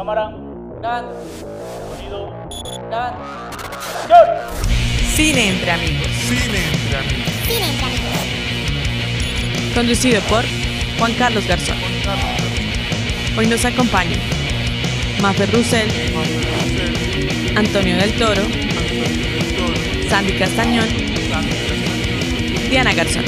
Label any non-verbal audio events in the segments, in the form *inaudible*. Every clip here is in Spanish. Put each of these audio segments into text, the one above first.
Cámara. Dan, Sonido. dan. Cine entre amigos. Cine entre amigos. Conducido por Juan Carlos Garzón. Hoy nos acompañan Mafer Russell, Antonio del Toro, Sandy Castañón, Diana Garzón.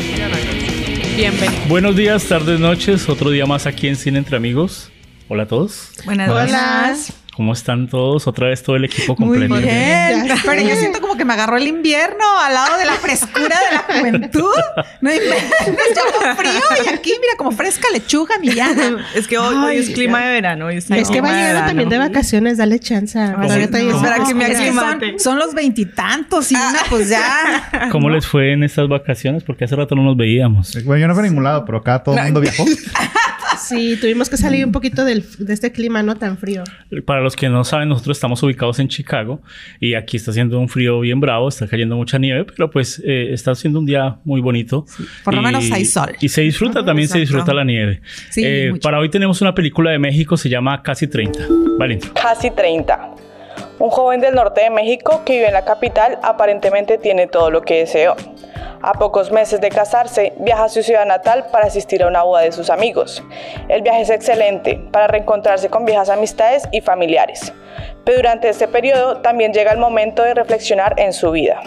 Bienvenidos. Buenos días, tardes, noches. Otro día más aquí en Cine Entre Amigos. Hola a todos. Buenas Hola. ¿Cómo están todos? Otra vez todo el equipo Muy completo. bien. Ya Pero yo siento como que me agarró el invierno al lado de la frescura de la juventud. No inventes, yo con frío y aquí, mira, como fresca lechuga, Millana. Es que hoy, hoy es clima ya. de verano. hoy Es que va clima llegando verano. también de vacaciones, dale chance. ¿Cómo? Espera que me Es que son, son los veintitantos y una, pues ya. ¿Cómo les fue en estas vacaciones? Porque hace rato no nos veíamos. Bueno, yo no fui a ningún lado, pero acá todo el mundo viajó. *laughs* Sí, tuvimos que salir un poquito del, de este clima no tan frío. Para los que no saben, nosotros estamos ubicados en Chicago y aquí está haciendo un frío bien bravo, está cayendo mucha nieve, pero pues eh, está haciendo un día muy bonito. por lo Y- menos hay sol. Y se disfruta, también se Exacto. disfruta la nieve. Sí, Eh, mucho. para hoy tenemos una película de México, se llama Casi 30. Vale. Casi 30. Un joven del norte de México que vive en la capital aparentemente tiene todo lo que deseó. A pocos meses de casarse, viaja a su ciudad natal para asistir a una boda de sus amigos. El viaje es excelente para reencontrarse con viejas amistades y familiares. Pero durante este periodo también llega el momento de reflexionar en su vida.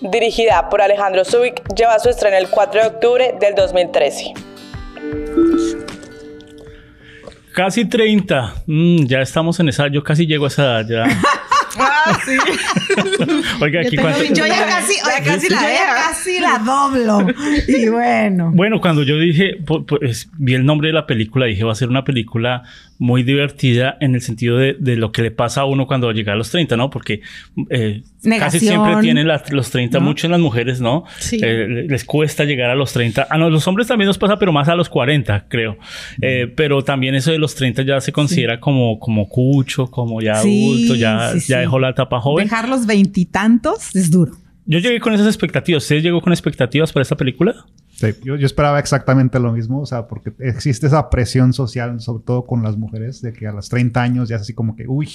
Dirigida por Alejandro Zubik, lleva su estreno el 4 de octubre del 2013. Casi 30. Mm, ya estamos en esa, yo casi llego a esa edad ya. *laughs* Ah, sí. *laughs* Oiga, Yo aquí tengo veinte- Yo ya casi, Ya oye, casi yo la ya deja. casi la doblo. Y bueno. Bueno, cuando yo dije, pu- pues vi el nombre de la película, dije va a ser una película muy divertida en el sentido de, de lo que le pasa a uno cuando llega a los 30, ¿no? Porque eh, casi siempre tienen las- los 30, ¿No? mucho en las mujeres, ¿no? Sí. Eh, les cuesta llegar a los 30. A los hombres también nos pasa, pero más a los 40, creo. Eh, pero también eso de los 30 ya se considera como, como cucho, como ya adulto, ya, sí, ya dejó la etapa joven. Dejar los veintitantos es duro. Yo llegué con esas expectativas. ¿Usted llegó con expectativas para esta película? Sí, yo, yo esperaba exactamente lo mismo, o sea, porque existe esa presión social, sobre todo con las mujeres, de que a los 30 años ya es así como que, uy,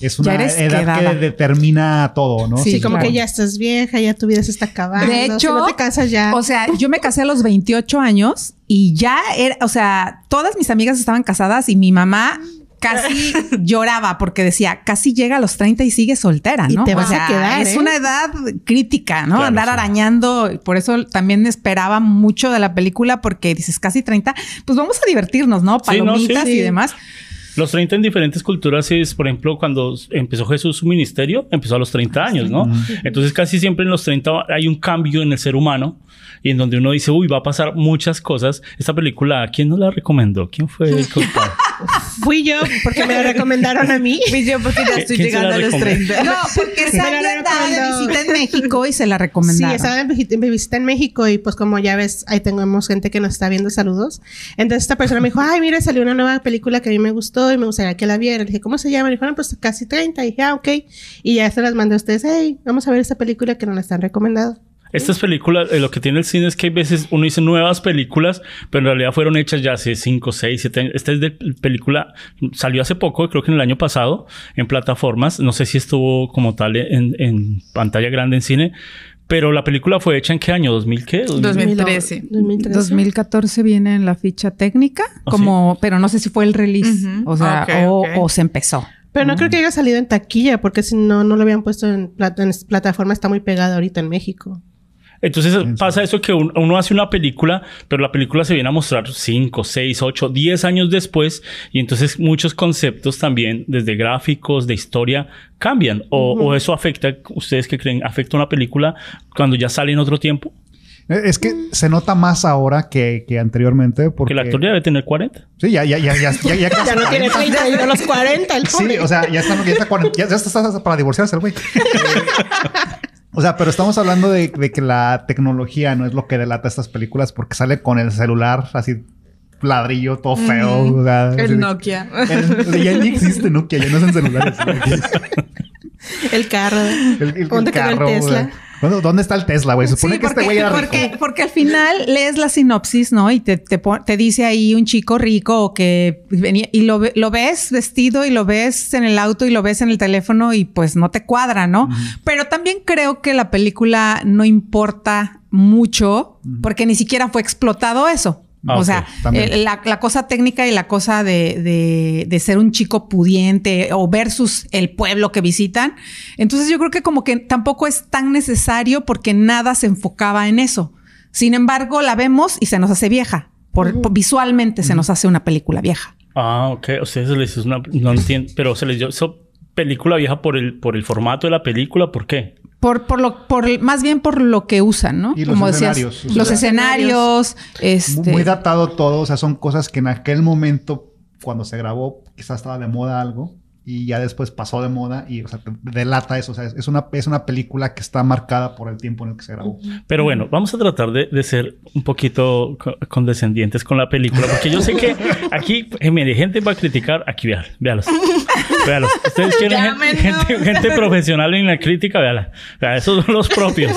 es una edad quedada. que determina todo, ¿no? Sí, Sí, como claro. que ya estás vieja, ya tu vida se está acabando. De hecho, si no te casas ya. O sea, yo me casé a los 28 años y ya era, o sea, todas mis amigas estaban casadas y mi mamá casi *laughs* lloraba porque decía, casi llega a los 30 y sigue soltera, Y ¿no? te O vas a quedar, Es ¿eh? una edad crítica, ¿no? Claro, Andar sí. arañando. Por eso también esperaba mucho de la película porque dices casi 30, pues vamos a divertirnos, ¿no? Sí, no, sí, Palomitas sí. y demás. Los 30 en diferentes culturas es, por ejemplo, cuando empezó Jesús su ministerio, empezó a los 30 años, ¿no? Entonces casi siempre en los 30 hay un cambio en el ser humano y en donde uno dice, uy, va a pasar muchas cosas. Esta película, ¿quién nos la recomendó? ¿Quién fue *laughs* el culpable? Fui yo porque me lo recomendaron a mí. *laughs* Y yo porque ya estoy ¿Quién se la llegando a los recomendó? 30. No, porque *laughs* Sandy andaba de visita en México y se la Sí, recomendaron. estaba en visi- en visita en México y pues como ya ves, ahí tenemos gente que nos está viendo, saludos. Entonces esta persona me dijo, ay, mira, salió una nueva película que a mí me gustó y me gustaría que la viera. Le dije, ¿cómo se llama? Le dijeron, pues casi 30. Y dije, ah, ok. Y ya se las mandé a ustedes, hey, vamos a ver esta película que nos la están recomendando. Estas películas, eh, lo que tiene el cine es que hay veces uno dice nuevas películas, pero en realidad fueron hechas ya hace 5, 6, 7 años. Esta es de película, salió hace poco, creo que en el año pasado, en plataformas. No sé si estuvo como tal en, en pantalla grande en cine, pero la película fue hecha en qué año? ¿2000 qué? 2013. 2013. 2014 viene en la ficha técnica, ¿Ah, como, pero no sé si fue el release, Ujú. o sea, Ok, o, ok. o se empezó. Pero no creo que haya salido en taquilla porque si no, no lo habían puesto en, plat- en plataforma. Está muy pegada ahorita en México. Entonces pasa eso que un- uno hace una película, pero la película se viene a mostrar 5, 6, 8, 10 años después y entonces muchos conceptos también, desde gráficos, de historia, cambian. O, o eso afecta, ¿ustedes qué creen? ¿Afecta una película cuando ya sale en otro tiempo? Eh, Es que se nota más ahora que, que anteriormente porque... El actor ya debe tener 40. Sí, ya, ya, ya, ya, ya, ya *laughs* casi Ya no tiene 30 y a los 40 el Sí, pobre. o sea, ya está, ya está, cuaren- ya, ya está para divorciarse el güey. *laughs* O sea, pero estamos hablando de, de que la tecnología no es lo que delata estas películas porque sale con el celular así ladrillo, todo feo. o sea, así- El Nokia. el- ya ni existe Nokia, ya no celulares. El carro. El, el- el ¿Dónde quedó el carro, Tesla? ¿Dónde, dónde está el Tesla, güey? Supone Sí, que este güey era rico. porque, porque al final lees la sinopsis, ¿no? Y te, te, te dice ahí un chico rico o que venía y lo, lo ves vestido y lo ves en el auto y lo ves en el teléfono y pues no te cuadra, ¿no? Pero también creo que la película no importa mucho porque ni siquiera fue explotado eso. Ah, o sea, el- la, la cosa técnica y la cosa de, de- de ser un chico pudiente o versus el pueblo que visitan. Entonces yo creo que como que tampoco es tan necesario porque nada se enfocaba en eso. Sin embargo, la vemos y se nos hace vieja. Por, por- visualmente se nos hace una película vieja. Ah, ok. O sea, se les hizo una... No entiendo. Pero se les dio eso película vieja por el, por el formato de la película. ¿Por qué? Por, por lo, por, más bien por lo que usan, ¿no? Y los escenarios. los Los escenarios, este, Muy datado todo. O sea, son cosas que en aquel momento, cuando se grabó, quizás estaba de moda algo. Y ya después pasó de moda y, o sea, delata eso. O sea, es una, es una película que está marcada por el tiempo en el que se grabó. Pero bueno, vamos a tratar de, de ser un poquito co- condescendientes con la película, porque yo sé que aquí, eh, mire, gente va a criticar, aquí véalos, véalos, véalos. Ustedes *laughs* quieren gente, gente, gente profesional en la crítica, véala. Vea, esos son los propios.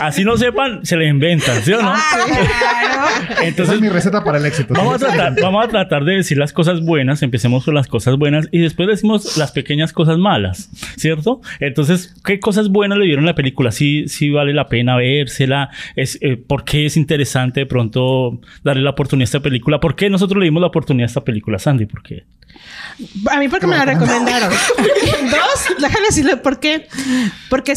Así no sepan, se les inventan, ¿sí o no? Esa Entonces, es mi receta para el éxito. Vamos a, tratar, vamos a tratar de decir las cosas buenas, empecemos con las cosas buenas y después decimos las pequeñas cosas malas, ¿cierto? Entonces, ¿qué cosas buenas le dieron a la película? Sí, sí vale la pena vérsela, es, eh, ¿por qué es interesante de pronto darle la oportunidad a esta película? ¿Por qué nosotros le dimos la oportunidad a esta película, Sandy? ¿Por qué? A mí porque me la recomendaron. *laughs* Dos, déjame decirle por qué. Porque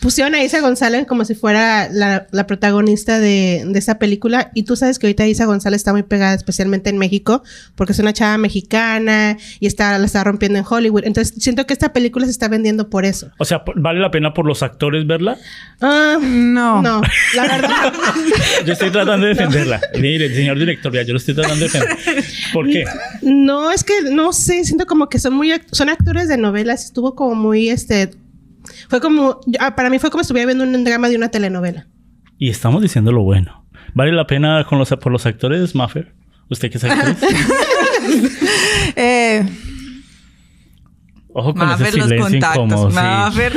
pusieron a Isa González como si fuera la, la protagonista de, de esa película. Y tú sabes que ahorita Isa González está muy pegada, especialmente en México, porque es una chava mexicana y está, la está rompiendo en Hollywood. Entonces siento que esta película se está vendiendo por eso. O sea, ¿vale la pena por los actores verla? Ah, No. no, la verdad. *laughs* Yo estoy tratando de defenderla. Mire, el señor director, ya, yo lo estoy tratando de defender. ¿Por qué? No, es que no sé, siento como que son muy act- son actores de novelas, estuvo como muy este fue como yo- ah, para mí fue como si estuviera viendo un drama de una telenovela. Y estamos diciendo lo bueno. ¿Vale la pena con los, por los actores, Maffer? ¿Usted que es actriz? *laughs* eh, Ojo con ese los silencio contactos. incómodo. sí. Maffer.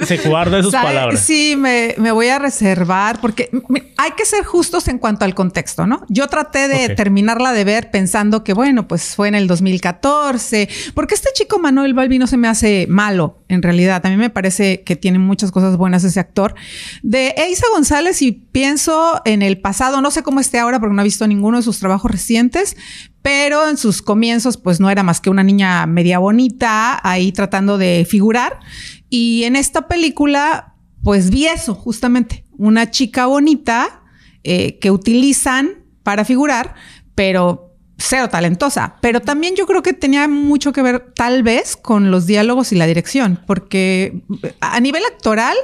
*laughs* Se guarda sus palabras. Sí, me, me voy a reservar porque me- hay que ser justos en cuanto al contexto, ¿no? Yo traté de terminarla de ver pensando que, bueno, pues fue en el 2014, porque este chico Manuel Balbi no se me hace malo, en realidad. A mí me parece que tiene muchas cosas buenas ese actor. De Eisa González y pienso en el pasado, no sé cómo esté ahora porque no he visto ninguno de sus trabajos recientes, pero en sus comienzos pues no era más que una niña media bonita ahí tratando de figurar. Y en esta película pues vi eso justamente, una chica bonita eh, que utilizan para figurar, pero cero talentosa. Pero también yo creo que tenía mucho que ver tal vez con los diálogos y la dirección, porque a nivel actoral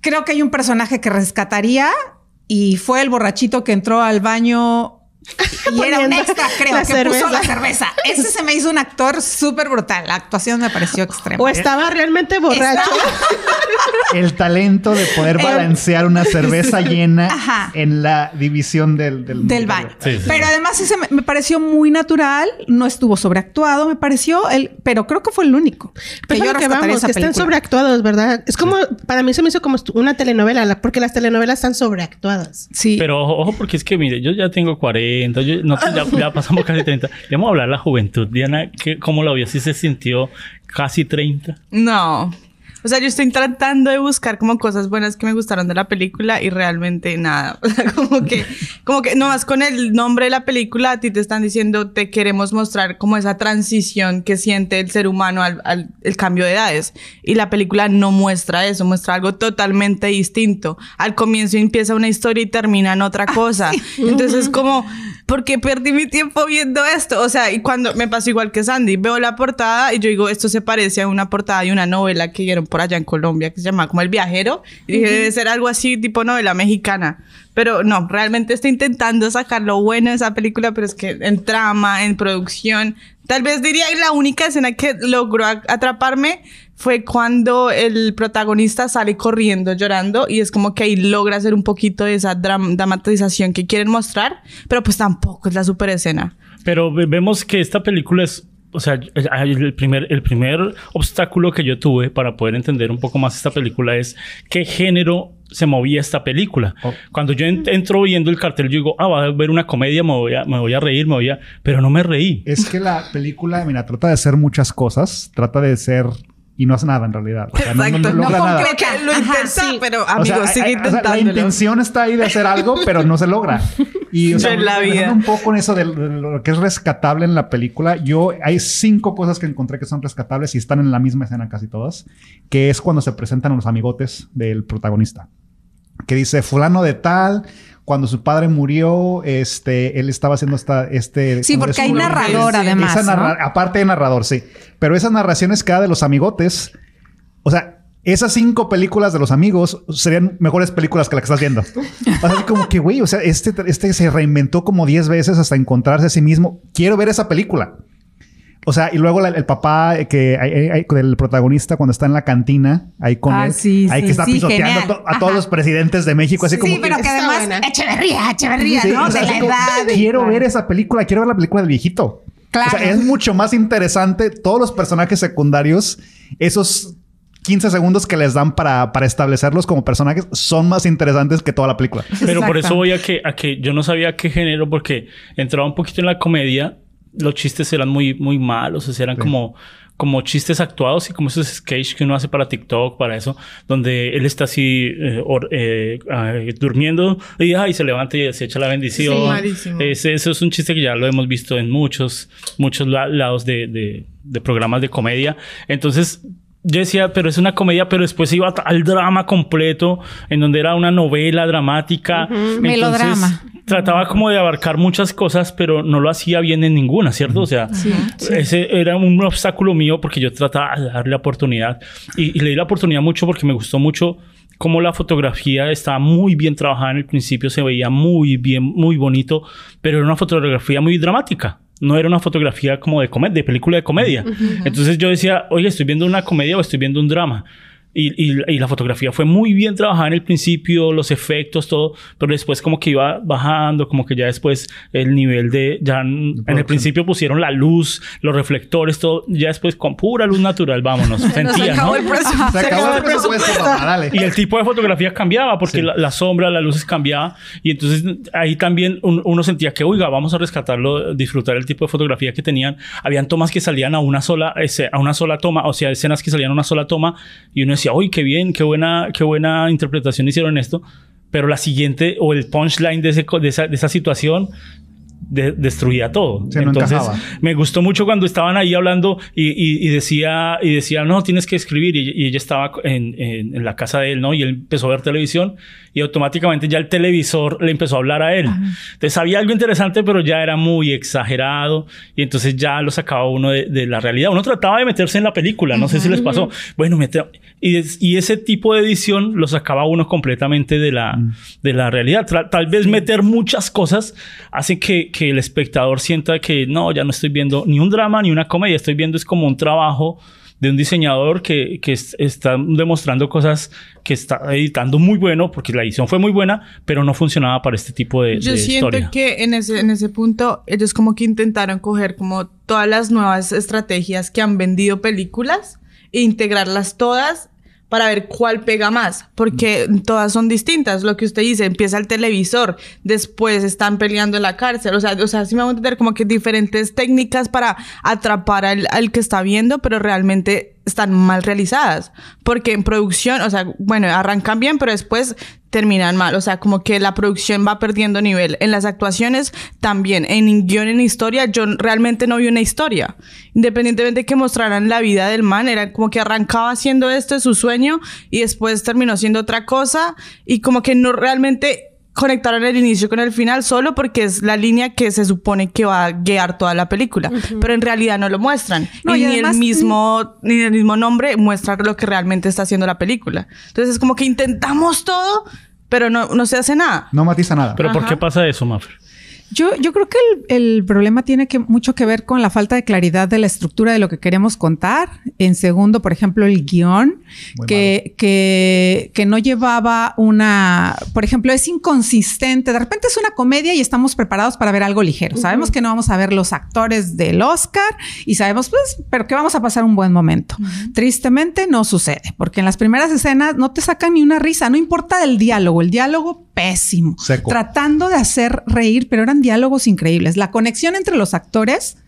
creo que hay un personaje que rescataría y fue el borrachito que entró al baño *laughs* y era un extra, creo, que cerveza. puso la cerveza. Ese se me hizo un actor súper brutal. La actuación me pareció extrema. O estaba realmente borracho. *laughs* El talento de poder balancear una cerveza *laughs* llena Ajá. en la división del, del, del baño. Sí, sí. Pero además ese me, me pareció muy natural, no estuvo sobreactuado, me pareció el, pero creo que fue el único. Pero yo que vamos, esa que están sobreactuados, ¿verdad? Es como, para mí se me hizo como una telenovela, la- porque las telenovelas están sobreactuadas. Sí. Pero ojo, ojo, porque es que, mire, yo ya tengo 40, yo, nosotros ya, ya *laughs* pasamos casi 30. Ya vamos a hablar de la juventud. Diana, ¿qué, ¿cómo la vio? ¿Sí se sintió casi 30? No. O sea, yo estoy tratando de buscar como cosas buenas que me gustaron de la película y realmente nada. *laughs* O sea, como que, como que nomás con el nombre de la película a ti te están diciendo te queremos mostrar como esa transición que siente el ser humano al, al el cambio de edades. Y la película no muestra eso, muestra algo totalmente distinto. Al comienzo empieza una historia y termina en otra cosa. *laughs* Entonces es como, ¿por qué perdí mi tiempo viendo esto? O sea, y cuando me pasó igual que Sandy, veo la portada y yo digo, esto se parece a una portada de una novela que dieron por allá en Colombia que se llama como El Viajero. Y dije, debe ser algo así, tipo novela mexicana. Pero no, realmente estoy intentando sacar lo bueno de esa película, pero es que en trama, en producción, tal vez diría que la única escena que logró atraparme fue cuando el protagonista sale corriendo llorando y es como que ahí logra hacer un poquito de esa dram- dramatización que quieren mostrar, pero pues tampoco es la super escena. Pero ve- vemos que esta película es o sea, el el primer, el primer obstáculo que yo tuve para poder entender un poco más esta película es qué género se movía esta película. Oh. Cuando yo en- entro viendo el cartel, yo digo, ah, va a ver una comedia, me voy a, me voy a reír, me voy a... Pero no me reí. Es que la película, mira, trata de hacer muchas cosas. Trata de ser... Y no hace nada en realidad. O sea, no- no, Exacto, no logra no nada. Que lo Ajá, intenta, sí. pero O sea, amigo, hay- sigue hay- o sea, la intención está ahí de hacer algo, pero no se logra. Y o sea, En la vida. un poco en eso de, de lo que es rescatable en la película, yo hay cinco cosas que encontré que son rescatables y están en la misma escena casi todas, que es cuando se presentan los amigotes del protagonista. Que dice fulano de tal, cuando su padre murió, este, él estaba haciendo esta, este. Sí, porque hay narrador además. esa ¿no? Aparte de narrador, sí. Pero esas narraciones que da de los amigotes, o sea, esas cinco películas de los amigos serían mejores películas que la que estás viendo. O *laughs* sea, así como que, güey, o sea, este, este se reinventó como 10 veces hasta encontrarse a sí mismo. Quiero ver esa película. O sea, y luego la- el papá que hay- hay- del protagonista cuando está en la cantina, ahí con Ah, él, sí, ahí sí, que está sí, pisoteando to- a todos Ajá. los presidentes de México, así como sí, pero que Está además buena. Echeverría, Echeverría, Sí, ¿no? o sea, de la como, edad. Quiero ver esa película, quiero ver la película del viejito. Claro. O sea, es mucho más interesante todos los personajes secundarios, esos 15 segundos que les dan para, para establecerlos como personajes, son más interesantes que toda la película. Pero por eso voy a que, a que yo no sabía qué género, porque entraba un poquito en la comedia, los chistes eran muy, muy malos, o sea, eran Sí. como, como chistes actuados y como esos sketches que uno hace para TikTok, para eso, donde él está así eh, or- eh, ah, durmiendo y, ay, se levanta y se echa la bendición. Sí, malísimo. Ese- eso es un chiste que ya lo hemos visto en muchos, muchos la- lados de, de- de programas de comedia. Entonces, yo decía, pero es una comedia, pero después iba al drama completo, en donde era una novela dramática. Entonces, Melodrama. Trataba como de abarcar muchas cosas, pero no lo hacía bien en ninguna, ¿cierto? O sea, ese era un obstáculo mío porque yo trataba de darle la oportunidad. Y, y le di la oportunidad mucho porque me gustó mucho cómo la fotografía estaba muy bien trabajada en el principio, se veía muy bien, muy bonito, pero era una fotografía muy dramática. No era una fotografía como de, comedia, de película de comedia. Entonces yo decía, oye, estoy viendo una comedia o estoy viendo un drama. Y, y- y la fotografía fue muy bien trabajada en el principio, los efectos, todo, pero después como que iba bajando, como que ya después el nivel de, ya en, en el principio pusieron la luz, los reflectores, todo, ya después con pura luz natural, vámonos, *laughs* sentía, ¿no? el presupuesto. Se acabó el presupuesto, mamá, dale. Y el tipo de fotografía cambiaba porque Sí. la, la sombra, las luces cambiaba. Y entonces ahí también un- uno sentía que, oiga, vamos a rescatarlo, disfrutar el tipo de fotografía que tenían. Habían tomas que salían a una sola, ese- a una sola toma, o sea, escenas que salían a una sola toma. Y uno decía, uy, qué bien, qué buena, qué buena interpretación hicieron esto. Pero la siguiente o el punchline de, ese, de, esa, de esa situación de- destruía todo. Entonces, me gustó mucho cuando estaban ahí hablando y, y- y decía, y decía, no, tienes que escribir. Y, y ella estaba en, en- en la casa de él, ¿no? Y él empezó a ver televisión y automáticamente ya el televisor le empezó a hablar a él. Entonces había algo interesante, pero ya era muy exagerado y entonces ya lo sacaba uno de, de la realidad. Uno trataba de meterse en la película, no sé si les pasó. Bueno, mete- y, es- y ese tipo de edición lo sacaba uno completamente de la, de la realidad. Tra- tal vez meter muchas cosas hace que, que el espectador sienta que no, ya no estoy viendo ni un drama ni una comedia, estoy viendo es como un trabajo de un diseñador que, que es- está demostrando cosas que está editando muy bueno, porque la edición fue muy buena, pero no funcionaba para este tipo de, Yo de siento historia. que en ese, en ese punto ellos como que intentaron coger como todas las nuevas estrategias que han vendido películas e integrarlas todas para ver cuál pega más, porque todas son distintas. Lo que usted dice, empieza el televisor, después están peleando en la cárcel, o sea, o sea, sí me voy a entender como que diferentes técnicas para atrapar al, al que está viendo, pero realmente están mal realizadas, porque en producción, o sea, bueno, arrancan bien, pero después terminan mal, o sea, como que la producción va perdiendo nivel. En las actuaciones también, en guion, en historia, yo realmente no vi una historia. Independientemente de que mostraran la vida del man, era como que arrancaba haciendo esto su sueño y después terminó siendo otra cosa y como que no realmente conectaron el inicio con el final solo porque es la línea que se supone que va a guiar toda la película, pero en realidad no lo muestran. No, y y ni además- el mismo ni el mismo nombre muestra lo que realmente está haciendo la película. Entonces es como que intentamos todo, pero no, no se hace nada. No matiza nada. Pero ¿por Ajá. qué pasa eso, Maffer? Yo, yo creo que el, el problema tiene que, mucho que ver con la falta de claridad de la estructura de lo que queremos contar. En segundo, por ejemplo, el guion, que, que, que no llevaba una, por ejemplo, es inconsistente. De repente es una comedia y estamos preparados para ver algo ligero. Sabemos que no vamos a ver los actores del Oscar y sabemos, pues, pero que vamos a pasar un buen momento. Tristemente no sucede, porque en las primeras escenas no te sacan ni una risa, no importa el diálogo, el diálogo pésimo, Seco. tratando de hacer reír, pero eran diálogos increíbles. La conexión entre los actores,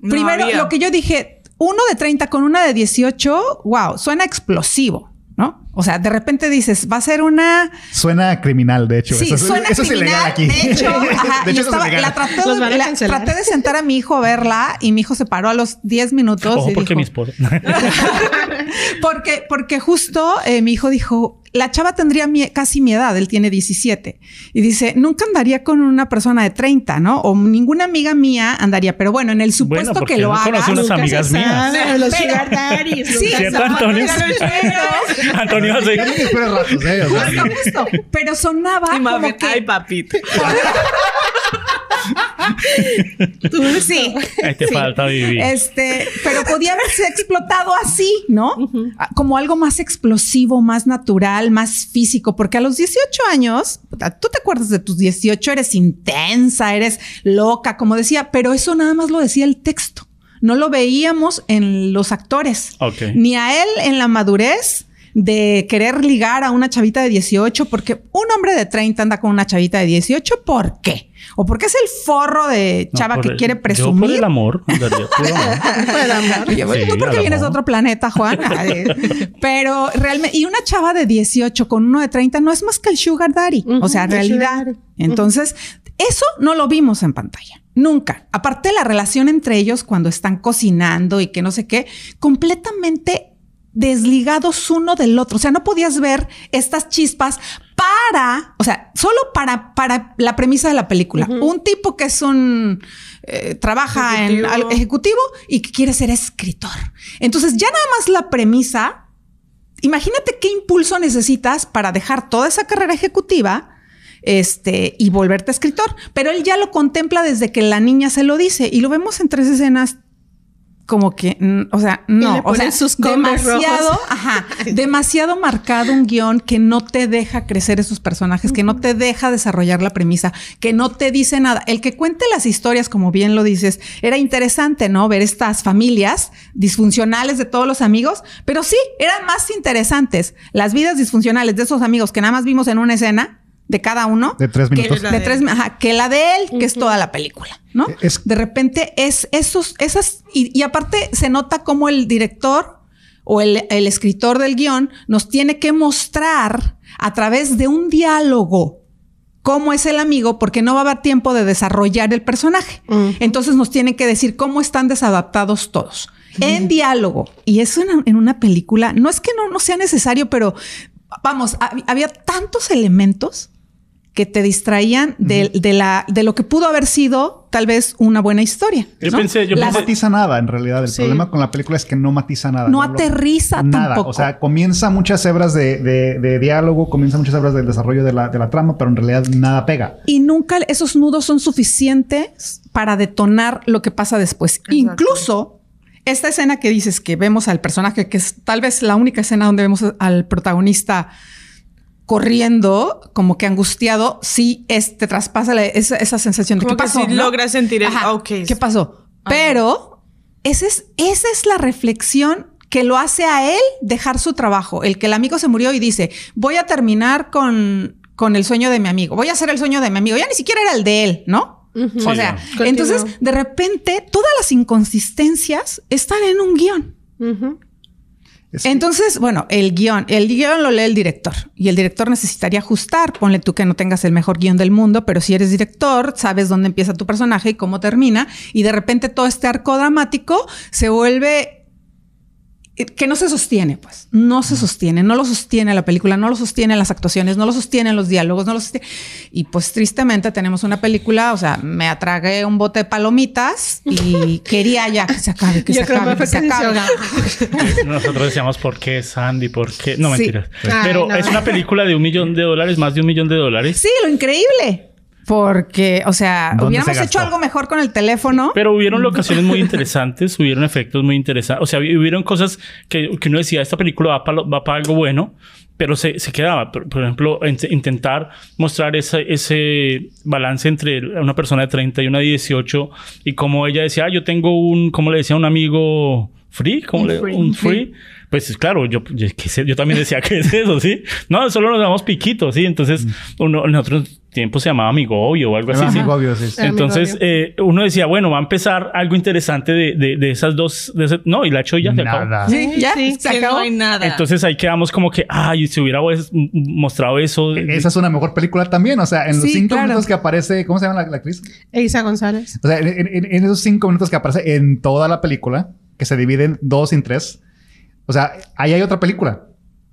No primero había. lo que yo dije, uno de 30 con una de 18, wow, suena explosivo, ¿no? O sea, de repente dices, va a ser una Suena criminal, de hecho. Sí, eso, es- suena eso es criminal. ilegal aquí. De hecho, *laughs* ajá, De y hecho, eso es estaba- la traté, de, la- traté de sentar a mi hijo a verla y mi hijo se paró a los 10 minutos. Ojo, y porque dijo- mi esposa. *laughs* porque, porque justo eh, mi hijo dijo, la chava tendría mi- casi mi edad, él tiene 17. Y dice, nunca andaría con una persona de 30, ¿no? O ninguna amiga mía andaría, pero bueno, en el supuesto Bueno, que lo no hagas. unas amigas mías. Los. Sí, nunca ¿Cierto, se sabe. Antonio? Pero- *laughs* Antonio ¿eh? Sea, Justo, justo. Pero sonaba Y mami, como que... ay, papito. *laughs* *laughs* Sí. Ahí te Sí. falta vivir. Este, pero podía haberse explotado así, ¿no? Ah, Como algo más explosivo, más natural, más físico, porque a los 18 años, tú te acuerdas de tus 18, eres intensa, eres loca, como decía, pero eso nada más lo decía el texto. No lo veíamos en los actores, Ok. ni a él en la madurez de querer ligar a una chavita de 18, porque un hombre de 30 anda con una chavita de 18, ¿por qué? O porque es el forro de chava por que el- quiere Yo presumir. *laughs* por el amor, bueno, Sí, tú porque vienes de otro planeta, Juan. *laughs* Pero realmente, y una chava de 18 con uno de 30 no es más que el sugar daddy. o sea, el realidad. Entonces, eso no lo vimos en pantalla. Nunca. Aparte la relación entre ellos cuando están cocinando y que no sé qué, completamente desligados uno del otro. O sea, no podías ver estas chispas para, o sea, solo para, para la premisa de la película. Un tipo que es un, eh, trabaja en Ejecutivo. al- ejecutivo y que quiere ser escritor. Entonces, ya nada más la premisa, imagínate qué impulso necesitas para dejar toda esa carrera ejecutiva este, y volverte escritor. Pero él ya lo contempla desde que la niña se lo dice y lo vemos en tres escenas como que, o sea, no, o sea, sus demasiado, rojos. ajá, *laughs* demasiado marcado un guion que no te deja crecer esos personajes, que no te deja desarrollar la premisa, que no te dice nada. El que cuente las historias, como bien lo dices, era interesante, ¿no? Ver estas familias disfuncionales de todos los amigos, pero sí, eran más interesantes las vidas disfuncionales de esos amigos que nada más vimos en una escena de cada uno. De tres que- minutos. de tres, ajá, que la de él, que es toda la película, ¿no? Es- de repente es esos, esas, y, y aparte se nota como el director o el, el escritor del guion nos tiene que mostrar a través de un diálogo cómo es el amigo, porque no va a haber tiempo de desarrollar el personaje. Entonces nos tienen que decir cómo están desadaptados todos. En diálogo. Y eso en, en una película, no es que no, no sea necesario, pero vamos, hab- había tantos elementos que te distraían de, de la, de lo que pudo haber sido tal vez una buena historia. Yo ¿no? pensé- yo No matiza nada, en realidad. El Sí. problema con la película es que no matiza nada. No lo- aterriza nada. tampoco. O sea, comienza muchas hebras de, de- de diálogo, comienza muchas hebras del desarrollo de la, de la trama, pero en realidad nada pega. y nunca esos nudos son suficientes para detonar lo que pasa después. Incluso esta escena que dices que vemos al personaje, que es tal vez la única escena donde vemos al protagonista corriendo, como que angustiado, sí es, te traspasa la- esa, esa sensación de Como qué que pasó. sí ¿no? logras sentir el, Ajá. ¿Qué pasó? Pero esa es, esa es la reflexión que lo hace a él dejar su trabajo. El que el amigo se murió y dice, voy a terminar con, con el sueño de mi amigo. Voy a hacer el sueño de mi amigo. Ya ni siquiera era el de él, ¿no? O Sí, sea, entonces de repente todas las inconsistencias están en un guion. Ujú. Entonces, bueno, el guion, el guion lo lee el director y el director necesitaría ajustar. Ponle tú que no tengas el mejor guion del mundo, pero si eres director, sabes dónde empieza tu personaje y cómo termina. Y de repente todo este arco dramático se vuelve que no se sostiene, pues no se sostiene, no lo sostiene la película, no lo sostiene las actuaciones, no lo sostienen los diálogos, no lo sostiene. Y pues tristemente tenemos una película, o sea, me atragué un bote de palomitas y *laughs* quería ya que se acabe, que Yo se creo acabe, que se acabe. Eh, *laughs* Nosotros decíamos, ¿por qué Sandy? ¿Por qué? No, Sí. mentiras. Ay, Pero no. es una película de un millón de dólares, más de un millón de dólares. Sí, lo increíble. Porque, o sea, ¿Dónde hubiéramos se hecho algo mejor con el teléfono. Pero hubieron locaciones muy interesantes, *laughs* hubieron efectos muy interesantes. O sea, hubieron cosas que, que uno decía, esta película va para, va para algo bueno, pero se, se quedaba. Por, por ejemplo, int- intentar mostrar ese, ese balance entre una persona de 30 y una de 18 y como ella decía, ah, yo tengo un, ¿cómo le decía? Un amigo free, ¿cómo Un le free. Un free. Pues claro, yo, yo, yo también decía *laughs* que es eso, ¿sí? No, solo nos damos piquitos, ¿sí? Entonces, uno en otros tiempos se llamaba amigobio o algo así, ¿sí? Amigo, obvio, sí, Entonces, eh, uno decía, bueno, va a empezar algo interesante de, de, de esas dos. de ese- no, y la hecho ya se acabó. Nada. Sí, ya, Sí, se acabó. no hay nada. Entonces ahí quedamos como que, ay, si hubiera pues, mostrado eso. Esa es una mejor película también. O sea, en los Sí, cinco claro. minutos que aparece, ¿cómo se llama la, la actriz? Eiza González. O sea, en, en- en esos cinco minutos que aparece en toda la película, que se divide en dos y en tres, o sea, ahí hay otra película.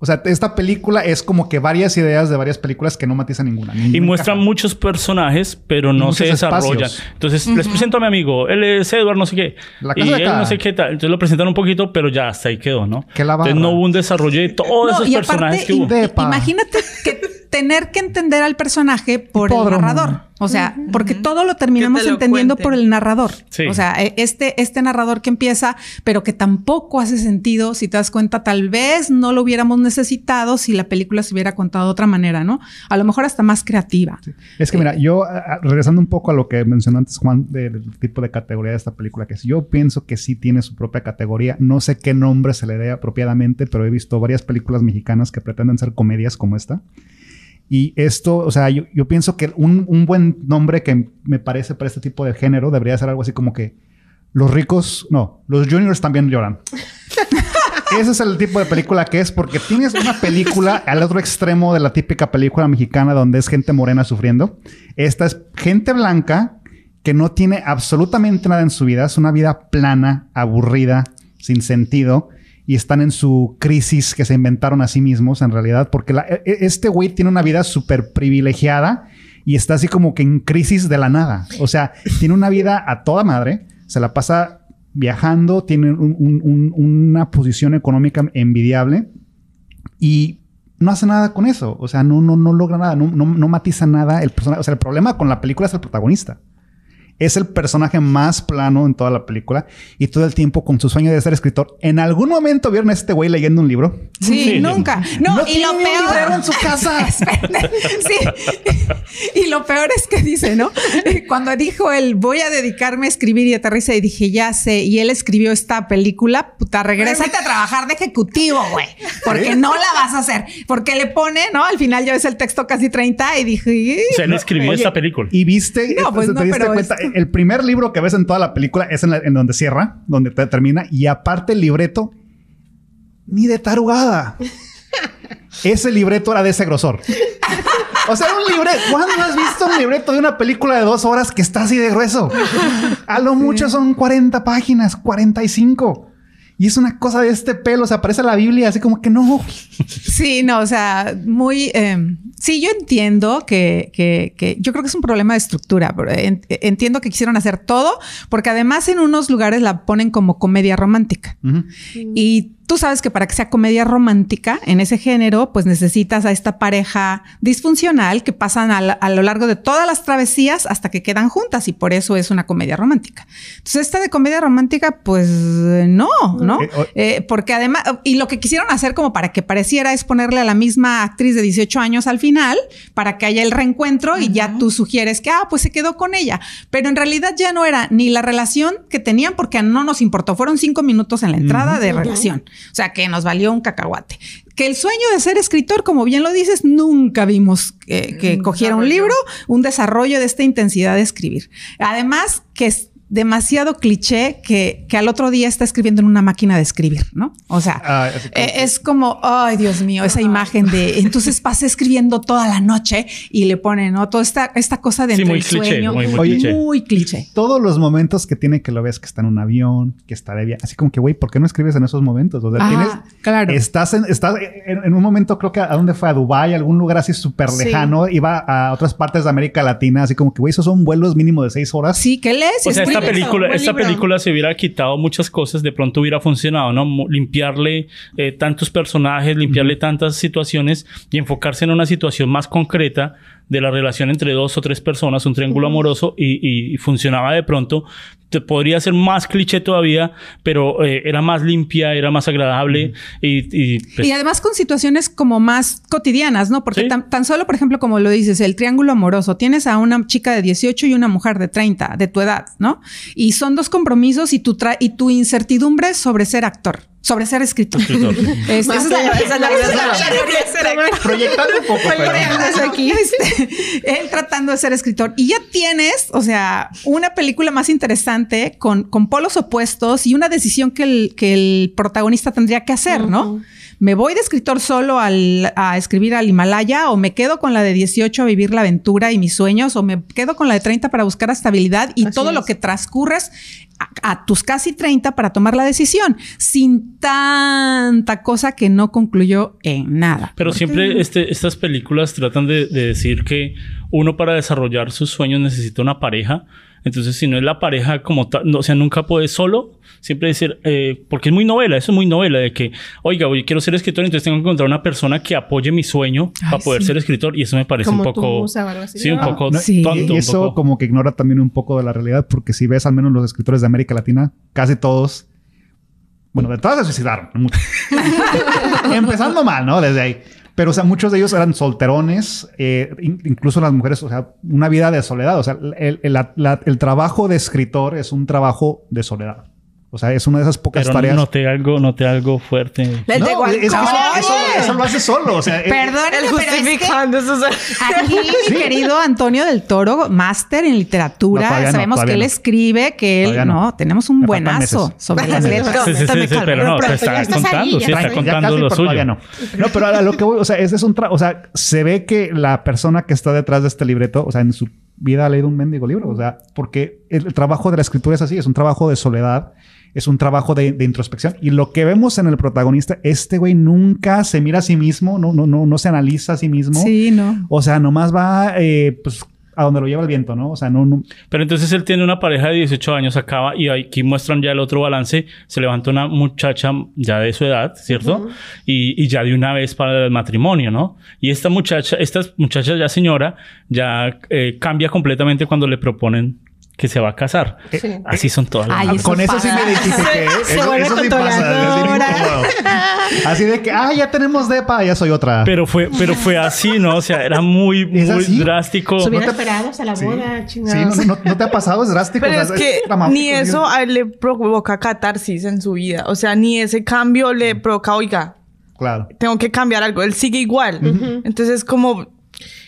O sea, esta película es como que varias ideas de varias películas que no matizan ninguna. y muestran muchos personajes, pero no se desarrollan. espacios. Entonces les presento a mi amigo, él es Edward, no sé qué. La y casa de él acá. no sé qué tal. Entonces lo presentan un poquito, pero ya hasta ahí quedó, ¿no? Que la Entonces no hubo un desarrollo de todos No, esos y personajes aparte, que hubo. imagínate que tener que entender al personaje por el narrador. O sea, porque todo lo terminamos lo entendiendo cuente. por el narrador. Sí. O sea, e- este, este narrador que empieza, pero que tampoco hace sentido, si te das cuenta, tal vez no lo hubiéramos necesitado si la película se hubiera contado de otra manera, ¿no? A lo mejor hasta más creativa. Es que mira, yo regresando un poco a lo que mencionó antes Juan del tipo de categoría de esta película, que es, yo pienso que sí tiene su propia categoría. No sé qué nombre se le dé apropiadamente, pero he visto varias películas mexicanas que pretenden ser comedias como esta. Y esto, o sea, yo, pienso que un, un buen nombre que me parece para este tipo de género debería ser algo así como que los ricos, no, los juniors también lloran. *laughs* Ese es el tipo de película que es porque tienes una película al otro extremo de la típica película mexicana donde es gente morena sufriendo. Esta es gente blanca que no tiene absolutamente nada en su vida. Es una vida plana, aburrida, sin sentido. Y están en su crisis que se inventaron a sí mismos en realidad. Porque e- e- este güey tiene una vida súper privilegiada y está así como que en crisis de la nada. O sea, tiene una vida a toda madre. Se la pasa viajando, tiene un- un- un- una posición económica envidiable y no hace nada con eso. O sea, no, no, no logra nada, no, no, no matiza nada el personaje. O sea, el problema con la película es el protagonista. Es el personaje más plano en toda la película y todo el tiempo con su sueño de ser escritor. ¿En algún momento vieron a este güey leyendo un libro? Sí, Sí. nunca. No, y tiene lo peor. en su casa. *laughs* Espérate. sí. *laughs* Y lo peor es que dice, ¿no? *laughs* Cuando dijo él, voy a dedicarme a escribir y aterriza y dije, ya sé, y él escribió esta película, puta, regrésate a trabajar de ejecutivo, güey, porque no la vas a hacer. Porque le pone, ¿no? Al final ya ves el texto casi 30 y dije, O sea, él escribió Oye, esta película. Y viste, No, pues te no, diste pero cuenta, es- el primer libro que ves en toda la película es en, la- en donde cierra, donde te- termina, y aparte el libreto, ni de tarugada. *laughs* ese libreto era de ese grosor. O sea, un libreto. ¿Cuándo has visto un libreto de una película de dos horas que está así de grueso? A lo mucho son 40 páginas, 45. Y es una cosa de este pelo, o sea, parece la Biblia, así como que no. *laughs* Sí, no, o sea, muy... eh, sí, yo entiendo que, que, que- Yo creo que es un problema de estructura. pero en- entiendo que quisieron hacer todo, porque además en unos lugares la ponen como comedia romántica. Y tú sabes que para que sea comedia romántica en ese género, pues necesitas a esta pareja disfuncional que pasan a, la- a lo largo de todas las travesías hasta que quedan juntas y por eso es una comedia romántica. Entonces esta de comedia romántica, pues eh, no, ¿no? Eh, Eh, porque además, y lo que quisieron hacer como para que pareciera es ponerle a la misma actriz de 18 años al final, para que haya el reencuentro y ya tú sugieres que, ah, pues se quedó con ella. Pero en realidad ya no era ni la relación que tenían porque no nos importó. Fueron cinco minutos en la entrada de relación. O sea, que nos valió un cacahuate. Que el sueño de ser escritor, como bien lo dices, nunca vimos eh, que Un cogiera un libro, un desarrollo de esta intensidad de escribir. Además, que es demasiado cliché que, que al otro día está escribiendo en una máquina de escribir, ¿no? O sea, Ah, eh, que- es como, ay, Dios mío, esa imagen de, entonces pasé escribiendo toda la noche y le ponen, ¿no? Toda esta, esta cosa de Sí, muy el cliché, sueño, muy, muy Oye, cliché. muy cliché. todos los momentos que tiene que lo ves que está en un avión, que está de viaje. Así como que, güey, ¿por qué no escribes en esos momentos? O sea, Ah, tienes. claro. Estás en, estás en, en un momento, creo que a dónde fue, a Dubái, algún lugar así súper Sí. lejano. Iba a otras partes de América Latina, así como que, güey, esos son vuelos mínimo de seis horas. Sí, ¿qué lees? O sea, película, esta libro. película se hubiera quitado muchas cosas, de pronto hubiera funcionado, ¿no? Limpiarle eh, tantos personajes, limpiarle tantas situaciones y enfocarse en una situación más concreta de la relación entre dos o tres personas, un triángulo amoroso, y, y- funcionaba de pronto. Te podría ser más cliché todavía, pero eh, era más limpia, era más agradable y, y, pues, y además con situaciones como más cotidianas, ¿no? Porque Sí. tan, tan solo, por ejemplo, como lo dices, el triángulo amoroso, tienes a una chica de 18 y una mujer de 30, de tu edad, ¿no? Y son dos compromisos y tu, tra- y tu incertidumbre sobre ser actor, sobre ser escritor. escritor. *laughs* Es- esa es la- esa es la- esa es la- Proyectando un poco, pero... *laughs* Este, él tratando de ser escritor. Y ya tienes, o sea, una película más interesante con, con polos opuestos y una decisión que el, que el protagonista tendría que hacer, ¿no? ¿Me voy de escritor solo al- a escribir al Himalaya o me quedo con la de 18 a vivir la aventura y mis sueños o me quedo con la de 30 para buscar estabilidad y Así todo lo que transcurres a, a tus casi 30 para tomar la decisión sin tanta cosa que no concluyó en nada? Pero siempre este, estas películas tratan de, de decir que uno para desarrollar sus sueños necesita una pareja. Entonces, si no es la pareja como tal, no, o sea, nunca puede solo. Siempre decir, eh, porque es muy novela, eso es muy novela, de que, oiga, yo quiero ser escritor, entonces tengo que encontrar una persona que apoye mi sueño Ay, para poder sí. ser escritor. Y eso me parece Como un poco. así, sí, un poco No, Sí. tonto. Y un eso poco- como que ignora también un poco de la realidad, porque si ves al menos los escritores de América Latina, casi todos, bueno, de todas se suicidaron. *laughs* Empezando mal, ¿no? Desde ahí. Pero, o sea, muchos de ellos eran solterones, eh, in- incluso las mujeres, o sea, una vida de soledad. O sea, el, el- la- la- el trabajo de escritor es un trabajo de soledad. O sea, es una de esas pocas Pero tareas. noté algo, noté algo fuerte. El No, Guan- es que eso, eso- eso lo hace solo. O sea, eh, Perdóneme, El pero es que justificando. Aquí, mi querido Antonio del Toro, máster en literatura, No, todavía no, sabemos que él no. escribe, que él no. no. tenemos un Me buenazo sobre las letras. Sí, sí, sí, sí, pero no, Pero te está estás ahí, contando, ya sí, está contando lo suyo. todavía no. No, pero a lo que voy, o sea, ese es un tra- o sea, se ve que la persona que está detrás de este libreto, o sea, en su vida ha leído un mendigo libro, o sea, porque el trabajo de la escritura es así, es un trabajo de soledad, es un trabajo de, de introspección. Y lo que vemos en el protagonista, este güey nunca se mira a sí mismo, no, no, no, no se analiza a sí mismo. Sí, no. O sea, nomás va, eh, pues, a donde lo lleva el viento, ¿no? O sea, no, no, Pero entonces él tiene una pareja de 18 años, acaba y aquí muestran ya el otro balance. Se levanta una muchacha ya de su edad, ¿cierto? y, y ya de una vez para el matrimonio, ¿no? Y esta muchacha, esta muchacha ya señora, ya eh, cambia completamente cuando le proponen que se va a casar. Sí. Así son todas las Ay, Con eso sí me identifiqué. Se eso, vuelve eso sí pasa. controladora. incómodo. Así de que, ah, ya tenemos depa, ya soy otra. Pero fue, pero fue así, ¿no? O sea, era muy, ¿Es muy así? drástico. Se hubieran No te- esperado hasta la Sí. boda, Sí, chingados. no, no, no te ha pasado, es drástico. Pero o es que ni sí. eso a él le provoca catarsis en su vida. O sea, ni ese cambio le provoca, oiga, Claro. tengo que cambiar algo. Él sigue igual. Entonces, como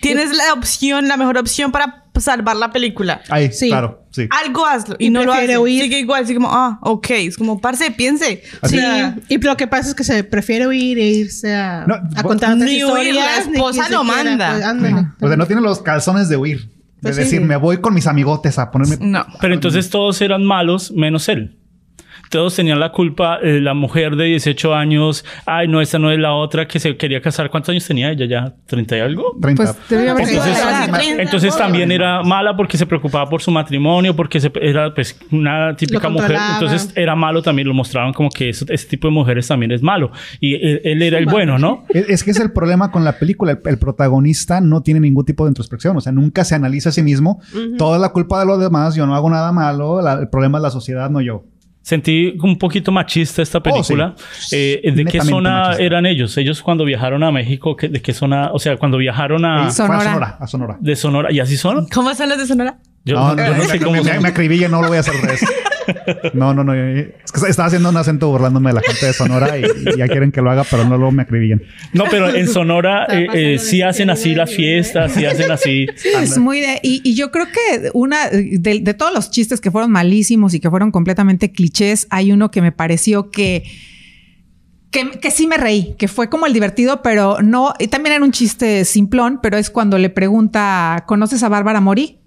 tienes la opción, la mejor opción para salvar la película. Ahí, Sí. claro, sí. Algo hazlo. Y, Y no lo hace. huir. Sigue igual. Así como, ah, ok. Es como, parce, piense. Sí, y lo que pasa es que se prefiere huir e irse a, No, contar otras Ni huir, historias. la esposa lo quiera, manda. pues, ándale. O sea, no tiene los calzones de huir. De Pues sí. decir, me voy con mis amigotes a ponerme. no. Pero entonces todos eran malos menos él. Todos tenían la culpa, eh, la mujer de 18 años, ay, no, esta no es la otra que se quería casar. ¿Cuántos años tenía ella ya? ¿30 y algo? 30. Pues Entonces, entonces también era mala porque se preocupaba por su matrimonio, porque se- era pues una típica mujer. Entonces era malo también, lo mostraban como que eso- ese tipo de mujeres también es malo. Y él, él era el bueno, ¿no? Es, es que es el problema con la película. El, el protagonista no tiene ningún tipo de introspección. O sea, nunca se analiza a sí mismo. Toda la culpa de los demás. Yo no hago nada malo. la- el problema es la sociedad, no yo. Sentí un poquito machista esta película. Eh, ¿De qué zona machista. eran ellos? Ellos cuando viajaron a México, ¿qué- ¿de qué zona? O sea, cuando viajaron a... Fue a Sonora. Sonora. A Sonora. De Sonora. ¿Y así son? ¿Cómo son los de Sonora? Yo no, no, yo no, no sé me, cómo me, me acribilla, no lo voy a hacer al revés. *laughs* No, no, no. Es que estaba haciendo un acento burlándome de la gente de Sonora y, y ya quieren que lo haga, pero no luego me acribillan. No, pero en Sonora *laughs* eh, eh, sí hacen así las fiestas, sí hacen así. *laughs* Es muy de. Y, y yo creo que una de, de todos los chistes que fueron malísimos y que fueron completamente clichés, hay uno que me pareció que. Que, que sí me reí, que fue como el divertido, pero no. Y también era un chiste simplón, pero es cuando le pregunta: ¿Conoces a Bárbara Mori?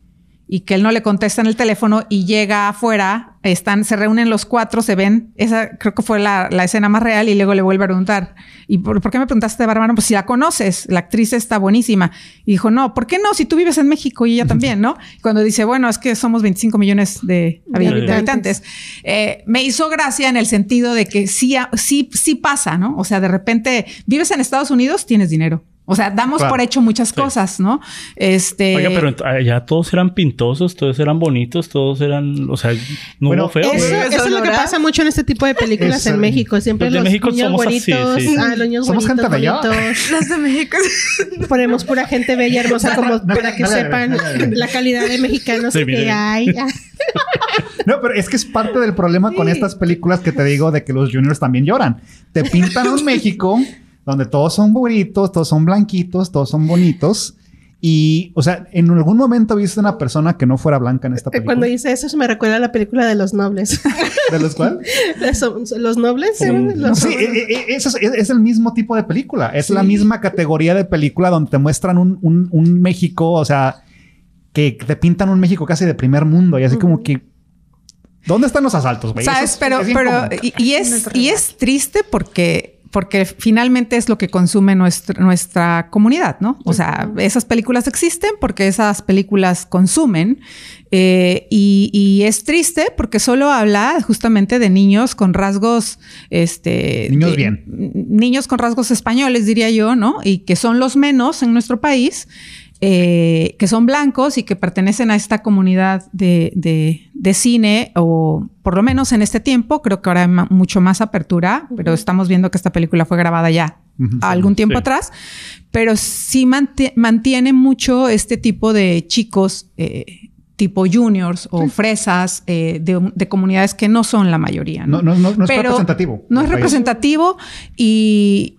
Y que él no le contesta en el teléfono y llega afuera, están, se reúnen los cuatro, se ven. Esa creo que fue la, la escena más real y luego le vuelve a preguntar. ¿Y por, por qué me preguntaste de Bárbara? Pues si la conoces, la actriz está buenísima. Y dijo, no, ¿por qué no? Si tú vives en México y ella también, ¿no? Y cuando dice, bueno, es que somos 25 millones de, habi- de habitantes. habitantes. Eh, me hizo gracia en el sentido de que sí, sí, sí pasa, ¿no? O sea, de repente vives en Estados Unidos, tienes dinero. O sea, damos Claro. por hecho muchas cosas, ¿no? Este. Oiga, pero allá todos eran pintosos, todos eran bonitos, todos eran, o sea, no Bueno, hubo feos. Eso, es lo que pasa mucho en este tipo de películas Eso. en México. Siempre Los de los, México niños somos así, bonitos. sí. Ah, los niños Somos bonitos, gente bella. bonitos. *laughs* Los de México. Ponemos pura gente bella, hermosa, como para que sepan la calidad de mexicanos Sí, que hay. *laughs* *laughs* No, pero es que es parte del problema con estas películas que te digo de que los juniors también lloran. Te pintan un México donde todos son bonitos, todos son blanquitos, todos son bonitos. Y, o sea, en algún momento viste una persona que no fuera blanca en esta película. Cuando dice eso, se me recuerda a la película de los nobles. *laughs* ¿De los son *laughs* ¿Los nobles? ¿sí? Los Sí, eh, eh, eso es, es- es el mismo tipo de película. Es la misma categoría de película donde te muestran un, un- un México, o sea, que te pintan un México casi de primer mundo y así como que. ¿Dónde están los asaltos, güey? ¿Sabes? Es- pero, pero, y es, y es triste porque, porque finalmente es lo que consume nuestra, nuestra comunidad, ¿no? O sea, esas películas existen porque esas películas consumen. eh, y, y es triste porque solo habla justamente de niños con rasgos, este, Niños de- bien. niños con rasgos españoles, diría yo, ¿no? Y que son los menos en nuestro país, eh, que son blancos y que pertenecen a esta comunidad de, de- de cine, o por lo menos en este tiempo, creo que ahora hay mucho más apertura, pero estamos viendo que esta película fue grabada ya Ujú. algún tiempo Sí. atrás, pero sí manti- mantiene mucho este tipo de chicos. eh, tipo juniors o fresas eh, de, de comunidades que no son la mayoría. No, no, no, no es Pero representativo. No es país. representativo y,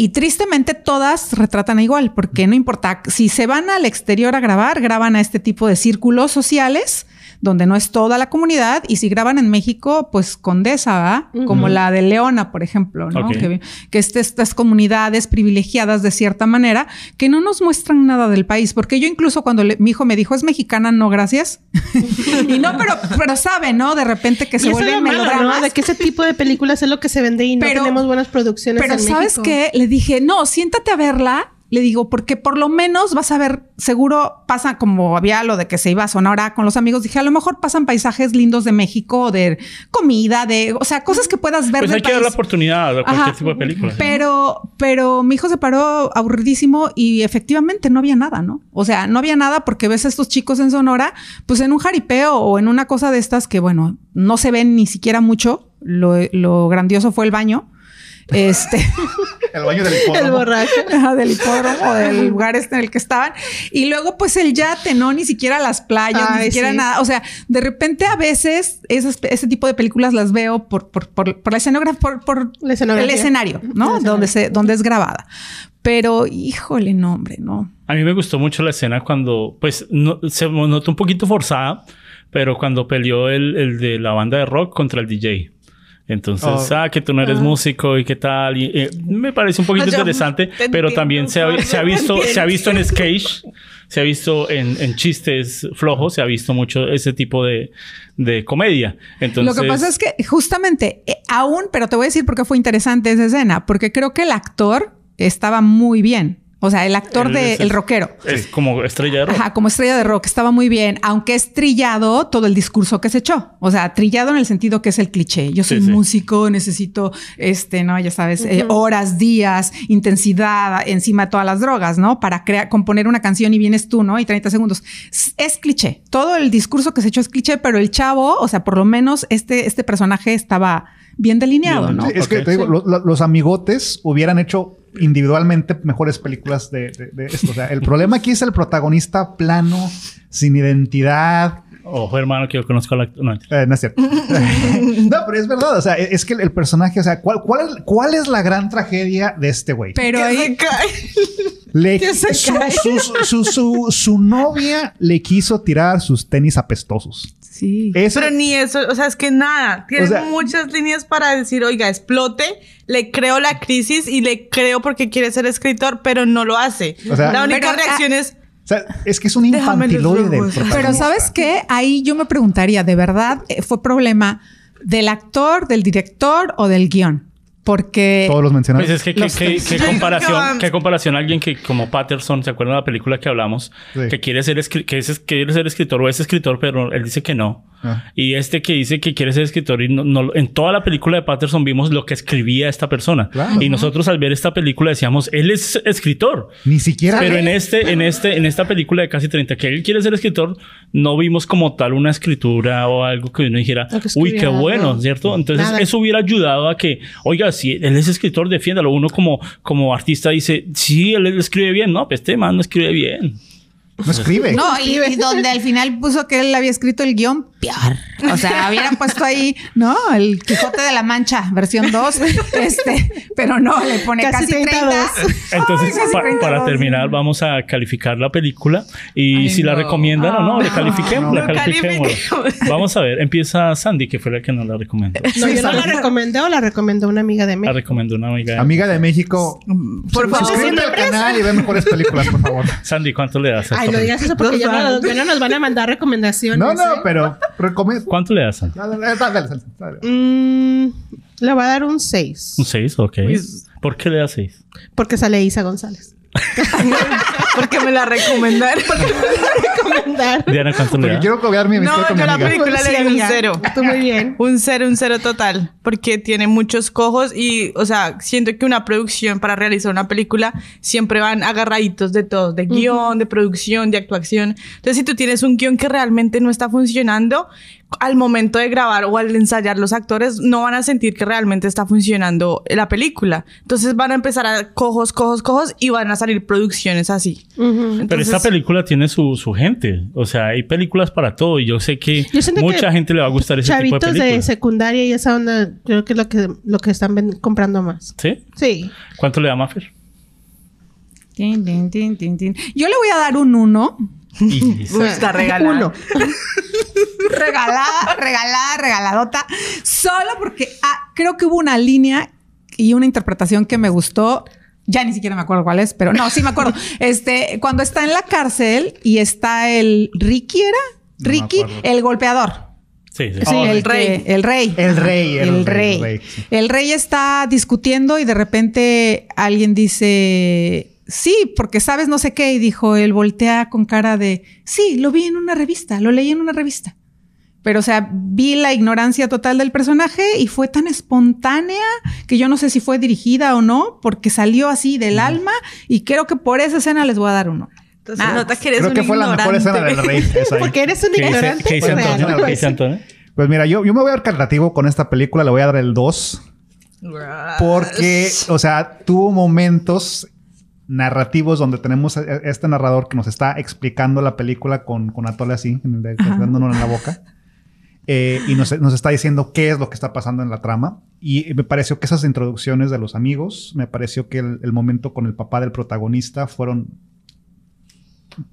y tristemente todas retratan igual, porque no importa, si se van al exterior a grabar, graban a este tipo de círculos sociales donde no es toda la comunidad y si graban en México, pues Condesa, ¿va? Como la de Leona, por ejemplo, ¿no? Que, que este- estas comunidades privilegiadas de cierta manera que no nos muestran nada del país, porque yo incluso cuando le- mi hijo me dijo, es mexicana, no, gracias. *laughs* y no, pero, pero sabe, ¿no? De repente que se ¿no? melodramas. De que ese tipo de películas es lo que se vende y no Pero- tenemos buenas producciones Pero en ¿sabes México. qué? Le dije, no, siéntate a verla. Le digo, porque por lo menos vas a ver, seguro pasa como había lo de que se iba a Sonora con los amigos. Dije, a lo mejor pasan paisajes lindos de México, de comida, de, o sea, cosas que puedas ver Pues del hay que dar la oportunidad a cualquier Ajá. tipo de película. Pero, pero mi hijo se paró aburridísimo y efectivamente no había nada, ¿no? O sea, no había nada porque ves a estos chicos en Sonora, pues en un jaripeo o en una cosa de estas que, bueno, no se ven ni siquiera mucho. Lo, lo grandioso fue el baño. Este. *laughs* El baño del El hipódromo. borracho. Ajá, del hipódromo, del lugar este en el que estaban. Y luego, pues el yate, ¿no? Ni siquiera las playas, ni siquiera sí. nada. O sea, de repente a veces esas- ese tipo de películas las veo por, por, por, por la escenografía, por, por La escenografía. el escenario, El ¿no? escenario. Donde, se, donde es grabada. Pero, híjole, no, hombre, no. A mí me gustó mucho la escena cuando, pues, no- se notó un poquito forzada, pero cuando peleó el, el de la banda de rock contra el DJ. Entonces, Oh. ah, que tú no eres músico y qué tal. Y, eh, me parece un poquito Yo interesante, te pero también se ha, se ha visto, se ha visto en sketch, se ha visto en, en chistes flojos, se ha visto mucho ese tipo de, de comedia. Entonces, Lo que pasa es que justamente, eh, aún, pero te voy a decir por qué fue interesante esa escena, porque creo que el actor estaba muy bien. O sea, el actor de es el rockero. es como estrella de rock. Ajá, como estrella de rock, estaba muy bien, aunque es trillado todo el discurso que se echó. O sea, trillado en el sentido que es el cliché. Yo soy Sí, sí. músico, necesito, este, no, ya sabes, eh, horas, días, intensidad encima de todas las drogas, ¿no? Para crear, componer una canción y vienes tú, ¿no? Y 30 segundos. Es, es cliché. Todo el discurso que se echó es cliché, pero el chavo, o sea, por lo menos este, este personaje estaba bien delineado, ¿no? sí, es que te digo, lo- lo- los amigotes hubieran hecho individualmente mejores películas de, de- de esto. O sea, el problema aquí es el protagonista plano, sin identidad. Ojo, hermano, que yo conozco a la... No, Eh, no es cierto. *laughs* *laughs* no, pero es verdad. O sea, es que el, el personaje, o sea, ¿cuál, cuál, es, ¿cuál es la gran tragedia de este güey? Pero ahí. *laughs* Le- su- su- su- su novia le quiso tirar sus tenis apestosos. Sí. Eso, Pero ni eso, o sea, es que nada. Tiene O sea- muchas líneas para decir, oiga, explote, le creo la crisis y le creo porque quiere ser escritor, pero no lo hace. O sea- la única Pero, ah, reacción es, o sea, es que es un infantiloide. Pero ¿sabes qué? Ahí yo me preguntaría, ¿de verdad eh, fue problema del actor, del director o del guion? Porque... Todos los mencionados. Pues es que, Los que- que comparación, qué comparación a alguien que como Patterson, ¿se acuerdan de la película que hablamos? Sí. Que quiere ser, escri- que es, quiere ser escritor o es escritor, pero él dice que no. Ah. Y este que dice que quiere ser escritor y no, no- en toda la película de Patterson vimos lo que escribía esta persona. Claro. Y nosotros al ver esta película decíamos, él es escritor. Ni siquiera. Pero en este, en este, en esta película de casi 30, que él quiere ser escritor, no vimos como tal una escritura o algo que uno dijera, que uy, qué bueno, no. ¿cierto? Entonces Nada. eso hubiera ayudado a que, oiga, si él es escritor, defiéndalo. Uno como, como artista dice, sí, él, él escribe bien, no, pues este man no escribe bien. No escribe. No, y, y donde al final puso que él había escrito el guion, peor. O sea, *laughs* hubieran puesto ahí, ¿no? El Quijote de la Mancha, versión 2. *laughs* Este, pero no, le pone Casi casi, 30. 32. *laughs* Entonces, Ay, casi pa- 32, para terminar, vamos a calificar la película y Ay, si la recomiendan o no, le califiquemos, no. la califiquemos. Califiquemos. Vamos a ver, empieza Sandy, que fue la que nos la recomendó. No, yo no la recomendé o la recomendó una amiga de La México. recomendó una amiga. de- Amiga de México, Por favor. suscríbete al canal y ve mejores películas, por favor. Sandy, ¿cuánto le das a Ay, no digas eso porque Por ya no, ya no nos van a mandar recomendaciones. No, no, ¿eh? pero recomiendo. ¿Cuánto le das, Sandy? Dale, dale, dale, dale, dale. Mm, le voy a dar un 6. Un 6, ok. Pues- ¿Por qué le das 6? Porque sale Isa González. *laughs* Porque me la recomendaron. *laughs* Recomendar. Diana, ¿cuánto le Porque quiero copiar mi No, amistad con mi yo la amiga. película le di un cero. Tú muy bien. *laughs* Un cero, un cero total. Porque tiene muchos cojos y, o sea, siento que una producción para realizar una película siempre van agarraditos de todo, de guion, de producción, de actuación. Entonces, si tú tienes un guion que realmente no está funcionando, al momento de grabar o al ensayar los actores no van a sentir que realmente está funcionando la película. Entonces van a empezar a cojos, cojos, cojos y van a salir producciones así. Pero Entonces- esta película tiene su, su gente. O sea, hay películas para todo. Y yo sé que Yo mucha que gente le va a gustar ese tipo de Chavitos de, películas. secundaria y esa onda, creo que es lo que, lo que están comprando más. ¿Sí? Sí. ¿Cuánto le da Maffer? Tin, tin, tin, tin, tin. Yo le voy a dar un 1. Y- *laughs* Uy, está regalada. Uno. *laughs* regalada, regalada, regaladota. Solo porque ah, creo que hubo una línea y una interpretación que me gustó. Ya ni siquiera me acuerdo cuál es, pero no, sí me acuerdo. *laughs* Este, cuando está en la cárcel y está el Ricky, ¿era? No Ricky, el golpeador. Sí, sí. Sí, Oh, el rey. El rey. El rey, El el rey, rey. el rey, sí. El rey está discutiendo y de repente alguien dice, sí, porque sabes no sé qué. Y dijo, él voltea con cara de, sí, lo vi en una revista, lo leí en una revista. Pero, o sea, vi la ignorancia total del personaje y fue tan espontánea que yo no sé si fue dirigida o no, porque salió así del alma y creo que por esa escena les voy a dar uno. Entonces, Ah, nota que eres Creo un que fue la mejor ignorante. escena del rey. *laughs* esa ahí. Porque eres un ¿Qué dice, ignorante. qué dice? ¿Qué dice Antonio? Pues mira, yo, yo me voy a dar cartativo con esta película, le voy a dar el 2. Porque, o sea, tuvo momentos narrativos donde tenemos a- este narrador que nos está explicando la película con, con Atole así, en el- dándonos en la boca. Eh, y nos, está diciendo qué es lo que está pasando en la trama. Y me pareció que esas introducciones de los amigos, me pareció que el momento con el papá del protagonista fueron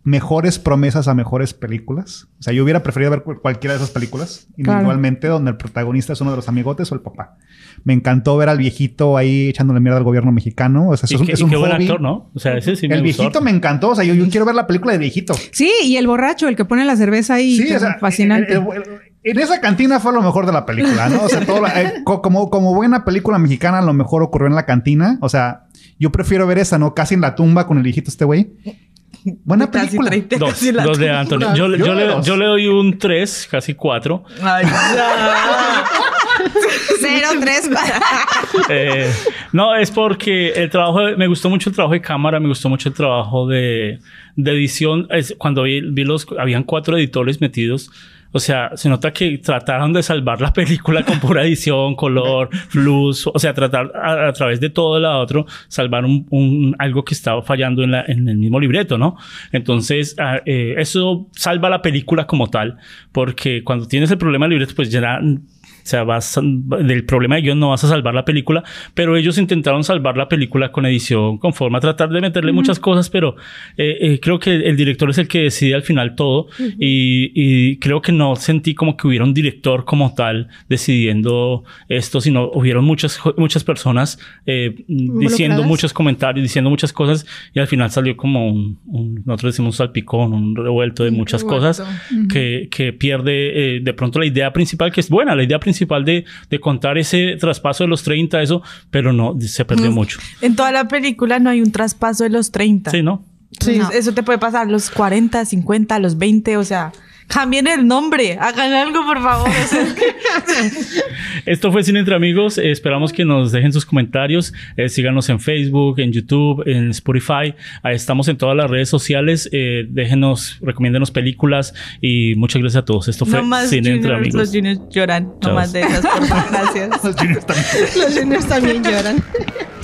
mejores promesas a mejores películas. O sea, yo hubiera preferido ver cu- cualquiera de esas películas, individualmente, donde el protagonista es uno de los amigotes o el papá. Me encantó ver al viejito ahí echándole mierda al gobierno mexicano. O sea, Y es un, qué, es y un qué buen hobby. actor, ¿no? O sea, ese sí me El gustó. viejito me encantó. O sea, yo, yo quiero ver la película de viejito. Sí, y el borracho, el que pone la cerveza ahí, Sí, que o sea, fascinante. el- el- en esa cantina fue lo mejor de la película, ¿no? O sea, todo la- eh, co- como, como buena película mexicana, lo mejor ocurrió en la cantina. O sea, yo prefiero ver esa, ¿no? Casi en la tumba con el viejito este güey. Buena Casi película. 30, Dos, casi la dos de. Antonio. Yo, Yo yo de le, dos. yo le doy un 3, casi 4. Ay, ya. Cero, tres. Eh, no, es porque el trabajo, de- me gustó mucho el trabajo de cámara, me gustó mucho el trabajo de, de edición. Es, cuando vi, vi los, habían cuatro editores metidos. O sea, se nota que trataron de salvar la película con pura edición, color, luz, o sea, tratar a, a través de todo la otro, salvar un, un- algo que estaba fallando en, la, en el mismo libreto, ¿no? Entonces, ah, eh, eso salva la película como tal, porque cuando tienes el problema del libreto, pues ya o sea, vas del problema de guion no vas a salvar la película, pero ellos intentaron salvar la película con edición, con forma, tratar de meterle muchas cosas, pero eh, eh, creo que el director es el que decide al final todo y, y creo que no sentí como que hubiera un director como tal decidiendo esto, sino hubieron muchas, muchas personas eh, diciendo muchos comentarios, diciendo muchas cosas y al final salió como un, un- nosotros decimos un salpicón, un revuelto de muchas revuelto. cosas que, que pierde eh, de pronto la idea principal, que es buena, la idea principal de, de contar ese traspaso de los 30, eso, pero no, se perdió Mm. mucho. En toda la película no hay un traspaso de los 30. Sí, ¿no? Sí, No. eso te puede pasar a los 40, 50, a los 20, o sea, Cambien el nombre, hagan algo, por favor. *laughs* Esto fue Cine Entre Amigos. Esperamos que nos dejen sus comentarios. Eh, síganos en Facebook, en YouTube, en Spotify. Ahí estamos en todas las redes sociales. Eh, déjenos, recomiéndenos películas y muchas gracias a todos. Esto fue no más Cine Entre juniors, Amigos. los juniors lloran. No más de esas, por favor. Gracias. *laughs* Los juniors también. Los juniors también lloran. *laughs*